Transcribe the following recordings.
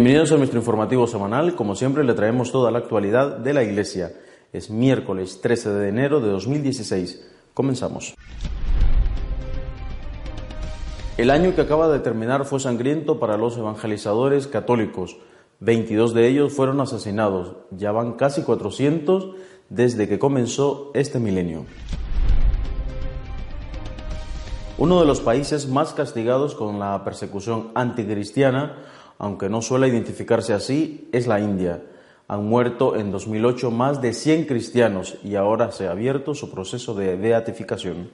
Bienvenidos a nuestro informativo semanal. Como siempre, le traemos toda la actualidad de la Iglesia. Es miércoles 13 de enero de 2016. Comenzamos. El año que acaba de terminar fue sangriento para los evangelizadores católicos. 22 de ellos fueron asesinados. Ya van casi 400 desde que comenzó este milenio. Uno de los países más castigados con la persecución anticristiana aunque no suele identificarse así, es la India. Han muerto en 2008 más de 100 cristianos y ahora se ha abierto su proceso de beatificación.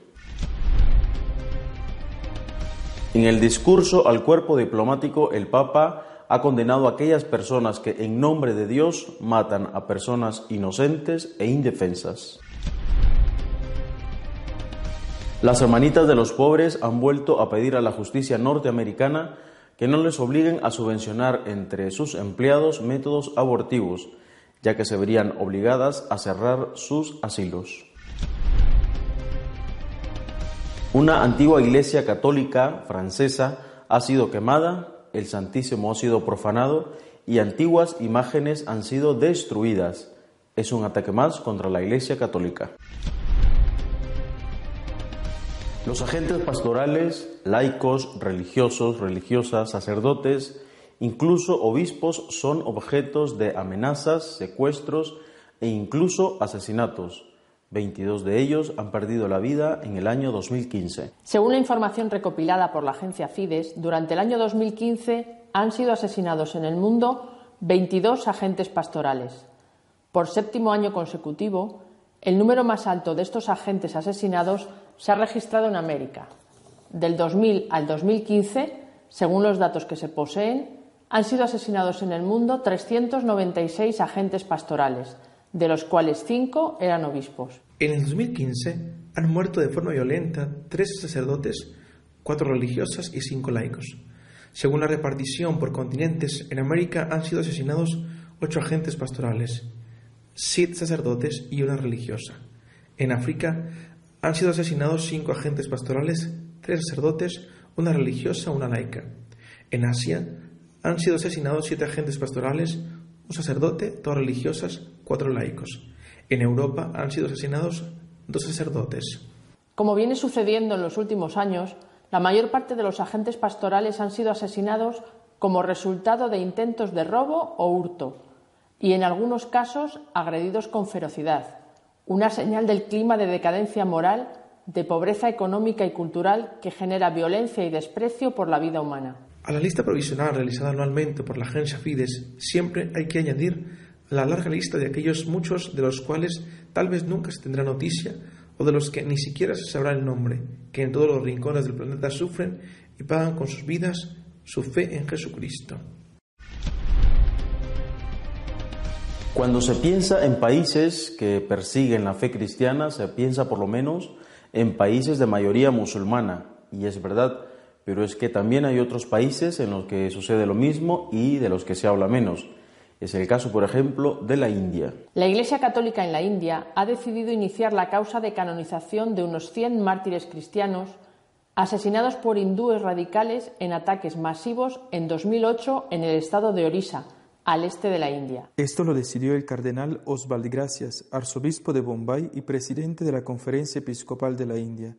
En el discurso al cuerpo diplomático, el Papa ha condenado a aquellas personas que en nombre de Dios matan a personas inocentes e indefensas. Las hermanitas de los pobres han vuelto a pedir a la justicia norteamericana que no les obliguen a subvencionar entre sus empleados métodos abortivos, ya que se verían obligadas a cerrar sus asilos. Una antigua iglesia católica francesa ha sido quemada, el Santísimo ha sido profanado y antiguas imágenes han sido destruidas. Es un ataque más contra la iglesia católica. Los agentes pastorales, laicos, religiosos, religiosas, sacerdotes, incluso obispos son objetos de amenazas, secuestros e incluso asesinatos. 22 de ellos han perdido la vida en el año 2015. Según la información recopilada por la agencia Fides, durante el año 2015 han sido asesinados en el mundo 22 agentes pastorales. Por séptimo año consecutivo, el número más alto de estos agentes asesinados se ha registrado en América. Del 2000 al 2015, según los datos que se poseen, han sido asesinados en el mundo 396 agentes pastorales, de los cuales cinco eran obispos. En el 2015 han muerto de forma violenta 13 sacerdotes, cuatro religiosas y cinco laicos. Según la repartición por continentes, en América han sido asesinados ocho agentes pastorales, siete sacerdotes y una religiosa. En África han sido asesinados cinco agentes pastorales, tres sacerdotes, una religiosa, una laica. En Asia han sido asesinados siete agentes pastorales, un sacerdote, dos religiosas, cuatro laicos. En Europa han sido asesinados dos sacerdotes. Como viene sucediendo en los últimos años, la mayor parte de los agentes pastorales han sido asesinados como resultado de intentos de robo o hurto, y en algunos casos agredidos con ferocidad una señal del clima de decadencia moral, de pobreza económica y cultural que genera violencia y desprecio por la vida humana. A la lista provisional realizada anualmente por la agencia Fides siempre hay que añadir la larga lista de aquellos muchos de los cuales tal vez nunca se tendrá noticia o de los que ni siquiera se sabrá el nombre, que en todos los rincones del planeta sufren y pagan con sus vidas su fe en Jesucristo. Cuando se piensa en países que persiguen la fe cristiana, se piensa por lo menos en países de mayoría musulmana, y es verdad, pero es que también hay otros países en los que sucede lo mismo y de los que se habla menos. Es el caso, por ejemplo, de la India. La Iglesia Católica en la India ha decidido iniciar la causa de canonización de unos 100 mártires cristianos asesinados por hindúes radicales en ataques masivos en 2008 en el estado de Orissa, al este de la India. Esto lo decidió el cardenal Oswald Gracias, arzobispo de Bombay y presidente de la Conferencia Episcopal de la India.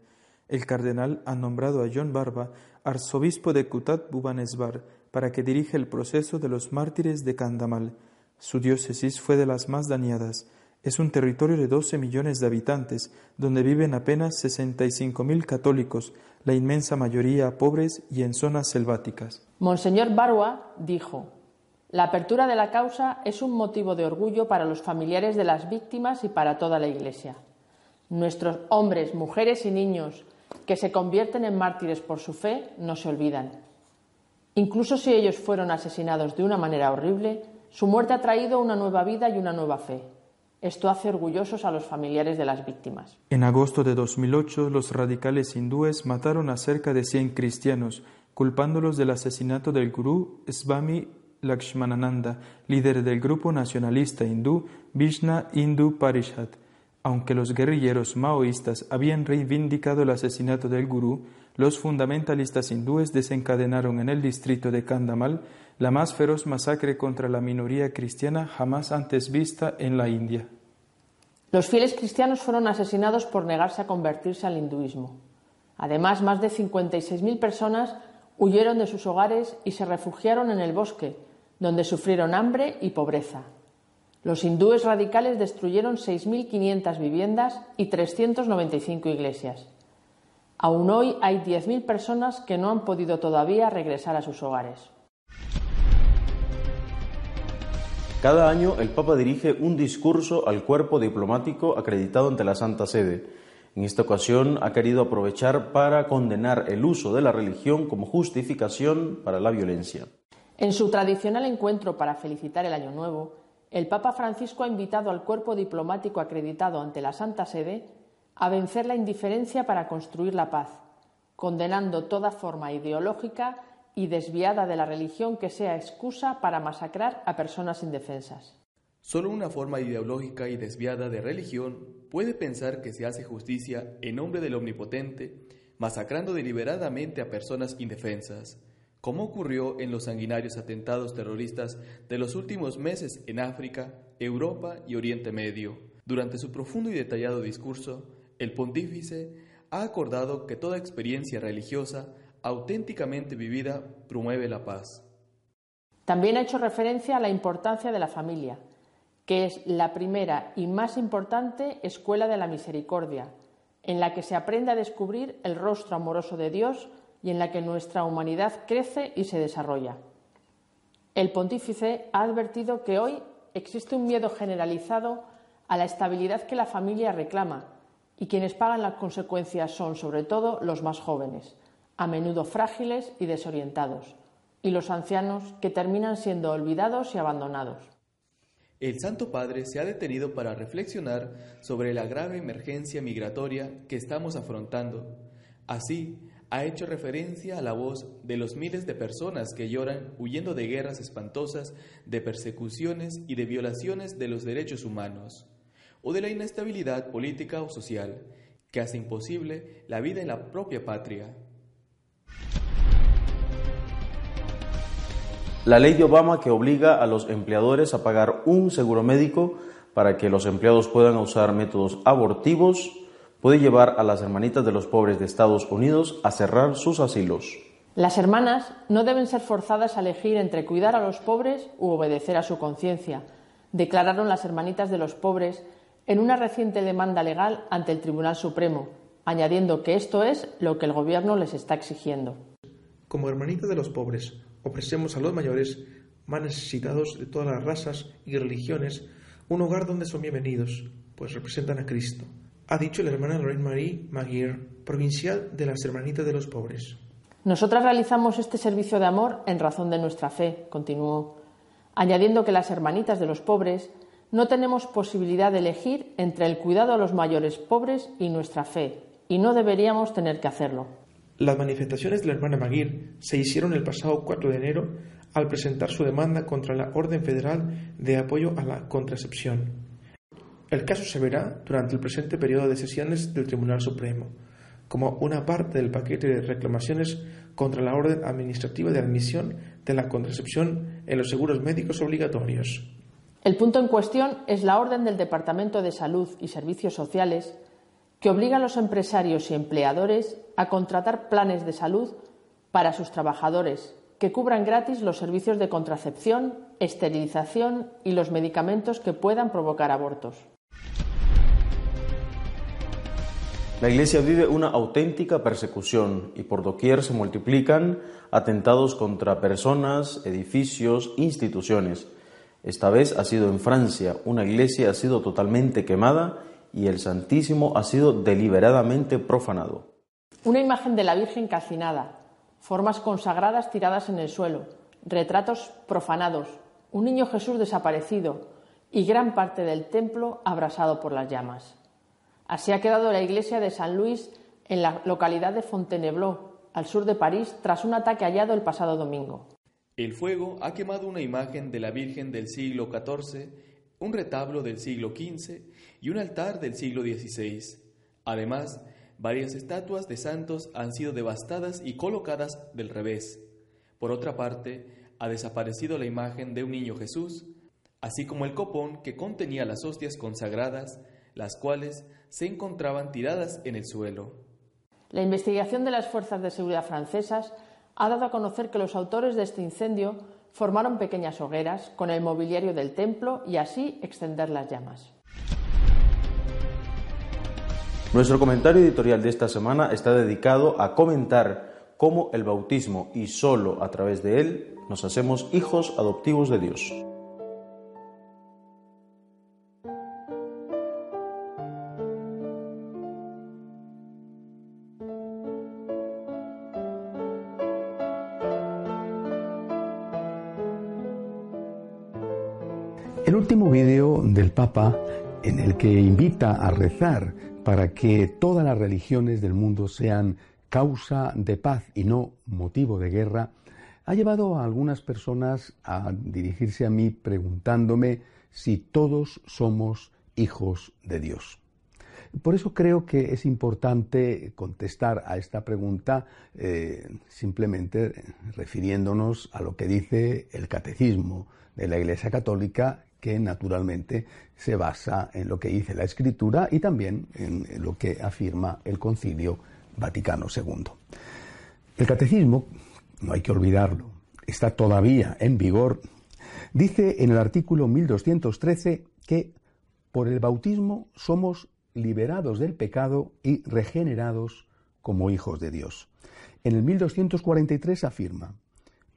El cardenal ha nombrado a John Barba arzobispo de Kutat Bhubaneswar para que dirija el proceso de los mártires de Kandamal. Su diócesis fue de las más dañadas. Es un territorio de 12 millones de habitantes, donde viven apenas 65.000 católicos, la inmensa mayoría pobres y en zonas selváticas. Monseñor Barua dijo, la apertura de la causa es un motivo de orgullo para los familiares de las víctimas y para toda la Iglesia. Nuestros hombres, mujeres y niños que se convierten en mártires por su fe no se olvidan. Incluso si ellos fueron asesinados de una manera horrible, su muerte ha traído una nueva vida y una nueva fe. Esto hace orgullosos a los familiares de las víctimas. En agosto de 2008, los radicales hindúes mataron a cerca de 100 cristianos, culpándolos del asesinato del gurú Swami Lakshmanananda, líder del grupo nacionalista hindú Vishna Hindu Parishad. Aunque los guerrilleros maoístas habían reivindicado el asesinato del gurú, los fundamentalistas hindúes desencadenaron en el distrito de Kandamal la más feroz masacre contra la minoría cristiana jamás antes vista en la India. Los fieles cristianos fueron asesinados por negarse a convertirse al hinduismo. Además, más de 56.000 personas huyeron de sus hogares y se refugiaron en el bosque, donde sufrieron hambre y pobreza. Los hindúes radicales destruyeron 6.500 viviendas y 395 iglesias. Aún hoy hay 10.000 personas que no han podido todavía regresar a sus hogares. Cada año el Papa dirige un discurso al cuerpo diplomático acreditado ante la Santa Sede. En esta ocasión ha querido aprovechar para condenar el uso de la religión como justificación para la violencia. En su tradicional encuentro para felicitar el Año Nuevo, el Papa Francisco ha invitado al cuerpo diplomático acreditado ante la Santa Sede a vencer la indiferencia para construir la paz, condenando toda forma ideológica y desviada de la religión que sea excusa para masacrar a personas indefensas. Solo una forma ideológica y desviada de religión puede pensar que se hace justicia en nombre del Omnipotente, masacrando deliberadamente a personas indefensas como ocurrió en los sanguinarios atentados terroristas de los últimos meses en África, Europa y Oriente Medio. Durante su profundo y detallado discurso, el pontífice ha acordado que toda experiencia religiosa auténticamente vivida promueve la paz. También ha hecho referencia a la importancia de la familia, que es la primera y más importante escuela de la misericordia, en la que se aprende a descubrir el rostro amoroso de Dios y en la que nuestra humanidad crece y se desarrolla. El pontífice ha advertido que hoy existe un miedo generalizado a la estabilidad que la familia reclama y quienes pagan las consecuencias son sobre todo los más jóvenes, a menudo frágiles y desorientados, y los ancianos que terminan siendo olvidados y abandonados. El Santo Padre se ha detenido para reflexionar sobre la grave emergencia migratoria que estamos afrontando. Así, ha hecho referencia a la voz de los miles de personas que lloran huyendo de guerras espantosas, de persecuciones y de violaciones de los derechos humanos, o de la inestabilidad política o social que hace imposible la vida en la propia patria. La ley de Obama que obliga a los empleadores a pagar un seguro médico para que los empleados puedan usar métodos abortivos puede llevar a las hermanitas de los pobres de Estados Unidos a cerrar sus asilos. Las hermanas no deben ser forzadas a elegir entre cuidar a los pobres u obedecer a su conciencia, declararon las hermanitas de los pobres en una reciente demanda legal ante el Tribunal Supremo, añadiendo que esto es lo que el Gobierno les está exigiendo. Como hermanitas de los pobres, ofrecemos a los mayores, más necesitados de todas las razas y religiones, un hogar donde son bienvenidos, pues representan a Cristo ha dicho la hermana Lorraine Marie Maguire, provincial de las Hermanitas de los Pobres. Nosotras realizamos este servicio de amor en razón de nuestra fe, continuó, añadiendo que las Hermanitas de los Pobres no tenemos posibilidad de elegir entre el cuidado a los mayores pobres y nuestra fe, y no deberíamos tener que hacerlo. Las manifestaciones de la hermana Maguire se hicieron el pasado 4 de enero al presentar su demanda contra la Orden Federal de Apoyo a la Contracepción. El caso se verá durante el presente periodo de sesiones del Tribunal Supremo, como una parte del paquete de reclamaciones contra la orden administrativa de admisión de la contracepción en los seguros médicos obligatorios. El punto en cuestión es la orden del Departamento de Salud y Servicios Sociales que obliga a los empresarios y empleadores a contratar planes de salud para sus trabajadores que cubran gratis los servicios de contracepción, esterilización y los medicamentos que puedan provocar abortos. La Iglesia vive una auténtica persecución y por doquier se multiplican atentados contra personas, edificios, instituciones. Esta vez ha sido en Francia, una iglesia ha sido totalmente quemada y el Santísimo ha sido deliberadamente profanado. Una imagen de la Virgen calcinada, formas consagradas tiradas en el suelo, retratos profanados, un niño Jesús desaparecido y gran parte del templo abrasado por las llamas. Así ha quedado la iglesia de San Luis en la localidad de Fontainebleau, al sur de París, tras un ataque hallado el pasado domingo. El fuego ha quemado una imagen de la Virgen del siglo XIV, un retablo del siglo XV y un altar del siglo XVI. Además, varias estatuas de santos han sido devastadas y colocadas del revés. Por otra parte, ha desaparecido la imagen de un niño Jesús, así como el copón que contenía las hostias consagradas, las cuales se encontraban tiradas en el suelo. La investigación de las fuerzas de seguridad francesas ha dado a conocer que los autores de este incendio formaron pequeñas hogueras con el mobiliario del templo y así extender las llamas. Nuestro comentario editorial de esta semana está dedicado a comentar cómo el bautismo y solo a través de él nos hacemos hijos adoptivos de Dios. Video del Papa en el que invita a rezar para que todas las religiones del mundo sean causa de paz y no motivo de guerra, ha llevado a algunas personas a dirigirse a mí preguntándome si todos somos hijos de Dios. Por eso creo que es importante contestar a esta pregunta eh, simplemente refiriéndonos a lo que dice el catecismo de la Iglesia Católica que naturalmente se basa en lo que dice la Escritura y también en lo que afirma el Concilio Vaticano II. El catecismo, no hay que olvidarlo, está todavía en vigor, dice en el artículo 1213 que por el bautismo somos liberados del pecado y regenerados como hijos de Dios. En el 1243 afirma,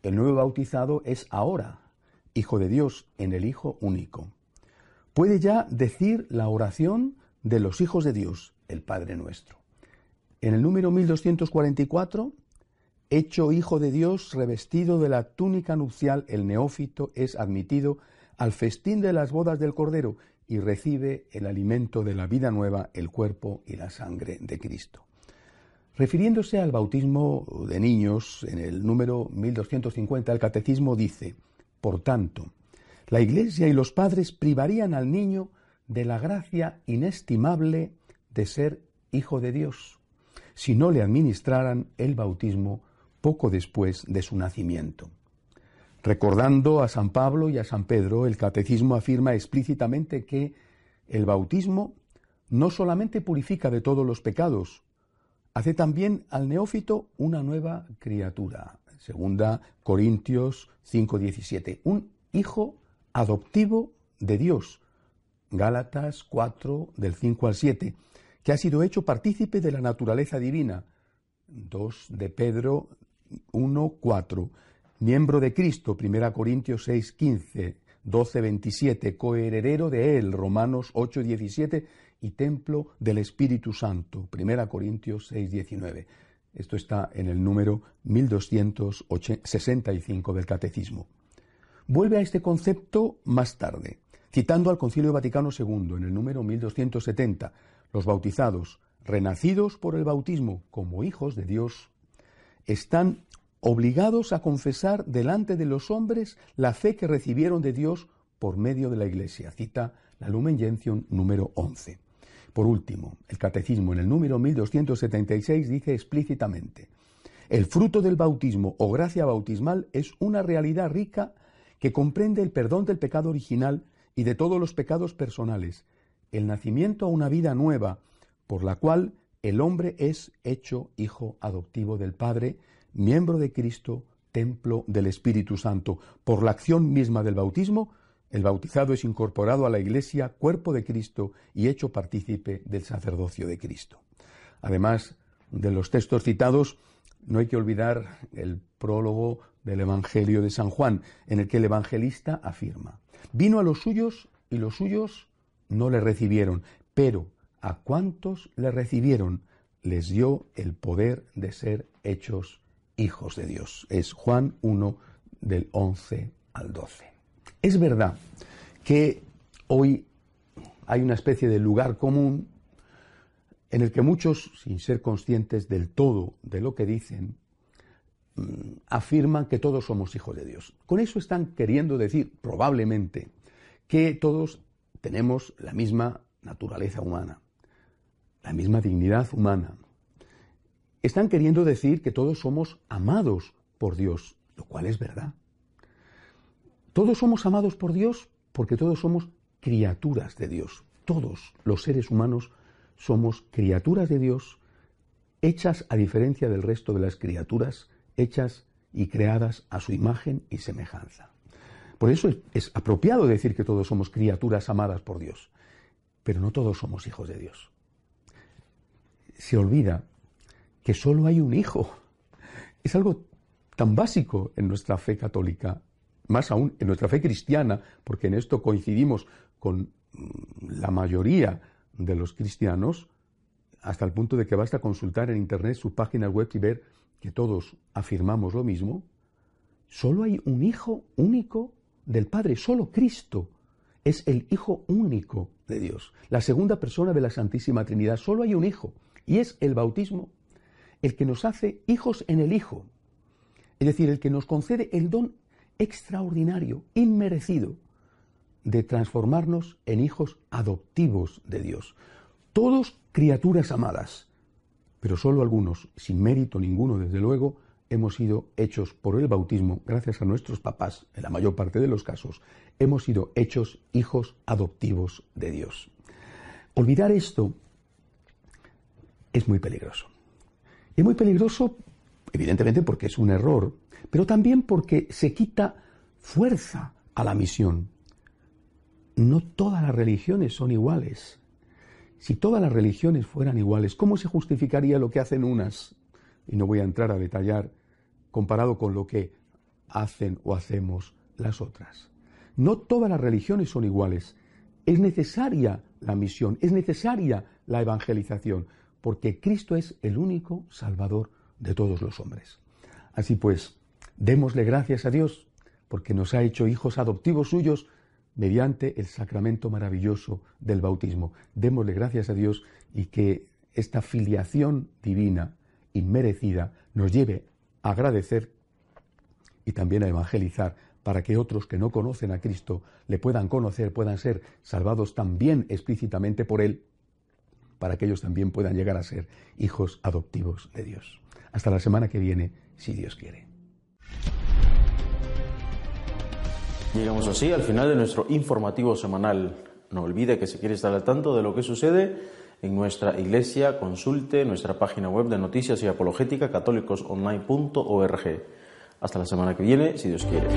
el nuevo bautizado es ahora Hijo de Dios en el Hijo único. Puede ya decir la oración de los hijos de Dios, el Padre nuestro. En el número 1244, hecho Hijo de Dios, revestido de la túnica nupcial, el neófito es admitido al festín de las bodas del Cordero y recibe el alimento de la vida nueva, el cuerpo y la sangre de Cristo. Refiriéndose al bautismo de niños, en el número 1250 el Catecismo dice, por tanto, la Iglesia y los padres privarían al niño de la gracia inestimable de ser hijo de Dios, si no le administraran el bautismo poco después de su nacimiento. Recordando a San Pablo y a San Pedro, el catecismo afirma explícitamente que el bautismo no solamente purifica de todos los pecados, hace también al neófito una nueva criatura. Segunda Corintios 5:17. Un hijo adoptivo de Dios. Gálatas 4 del 5 al 7, que ha sido hecho partícipe de la naturaleza divina. 2 de Pedro 1, 4. Miembro de Cristo, 1 Corintios 6, 15, 12, 27, coheredero de Él, Romanos 8, 17, y templo del Espíritu Santo, 1 Corintios 6, 19. Esto está en el número 1265 del Catecismo. Vuelve a este concepto más tarde, citando al Concilio Vaticano II en el número 1270, los bautizados, renacidos por el bautismo como hijos de Dios, están obligados a confesar delante de los hombres la fe que recibieron de Dios por medio de la Iglesia. Cita la Lumen Gentium número 11. Por último, el Catecismo en el número 1276 dice explícitamente, el fruto del bautismo o gracia bautismal es una realidad rica que comprende el perdón del pecado original y de todos los pecados personales, el nacimiento a una vida nueva, por la cual el hombre es hecho hijo adoptivo del Padre, miembro de Cristo, templo del Espíritu Santo. Por la acción misma del bautismo, el bautizado es incorporado a la Iglesia, cuerpo de Cristo y hecho partícipe del sacerdocio de Cristo. Además de los textos citados, no hay que olvidar el prólogo del Evangelio de San Juan, en el que el evangelista afirma, vino a los suyos y los suyos no le recibieron, pero a cuantos le recibieron les dio el poder de ser hechos hijos de Dios. Es Juan 1 del 11 al 12. Es verdad que hoy hay una especie de lugar común en el que muchos, sin ser conscientes del todo de lo que dicen, mm, afirman que todos somos hijos de Dios. Con eso están queriendo decir, probablemente, que todos tenemos la misma naturaleza humana, la misma dignidad humana. Están queriendo decir que todos somos amados por Dios, lo cual es verdad. Todos somos amados por Dios porque todos somos criaturas de Dios. Todos los seres humanos somos criaturas de Dios, hechas a diferencia del resto de las criaturas, hechas y creadas a su imagen y semejanza. Por eso es, apropiado decir que todos somos criaturas amadas por Dios, pero no todos somos hijos de Dios. Se olvida que solo hay un hijo. Es algo tan básico en nuestra fe católica, más aún en nuestra fe cristiana, porque en esto coincidimos con mm, la mayoría de los cristianos, hasta el punto de que basta consultar en Internet su página web y ver que todos afirmamos lo mismo, solo hay un Hijo único del Padre, solo Cristo es el Hijo único de Dios, la segunda persona de la Santísima Trinidad, solo hay un Hijo, y es el bautismo el que nos hace hijos en el Hijo, es decir, el que nos concede el don extraordinario, inmerecido, de transformarnos en hijos adoptivos de Dios. Todos criaturas amadas, pero solo algunos, sin mérito ninguno desde luego, hemos sido hechos por el bautismo, gracias a nuestros papás, en la mayor parte de los casos, hemos sido hechos hijos adoptivos de Dios. Olvidar esto es muy peligroso. Es muy peligroso, evidentemente, porque es un error, pero también porque se quita fuerza a la misión no todas las religiones son iguales. Si todas las religiones fueran iguales, ¿cómo se justificaría lo que hacen unas? Y no voy a entrar a detallar comparado con lo que hacen o hacemos las otras. No todas las religiones son iguales. Es necesaria la misión, es necesaria la evangelización, porque Cristo es el único Salvador de todos los hombres. Así pues, démosle gracias a Dios, porque nos ha hecho hijos adoptivos suyos mediante el sacramento maravilloso del bautismo. Démosle gracias a Dios y que esta filiación divina, inmerecida, nos lleve a agradecer y también a evangelizar para que otros que no conocen a Cristo le puedan conocer, puedan ser salvados también explícitamente por Él, para que ellos también puedan llegar a ser hijos adoptivos de Dios. Hasta la semana que viene, si Dios quiere. Llegamos así al final de nuestro informativo semanal. No olvide que si quiere estar al tanto de lo que sucede en nuestra iglesia, consulte nuestra página web de noticias y apologética católicosonline.org. Hasta la semana que viene, si Dios quiere.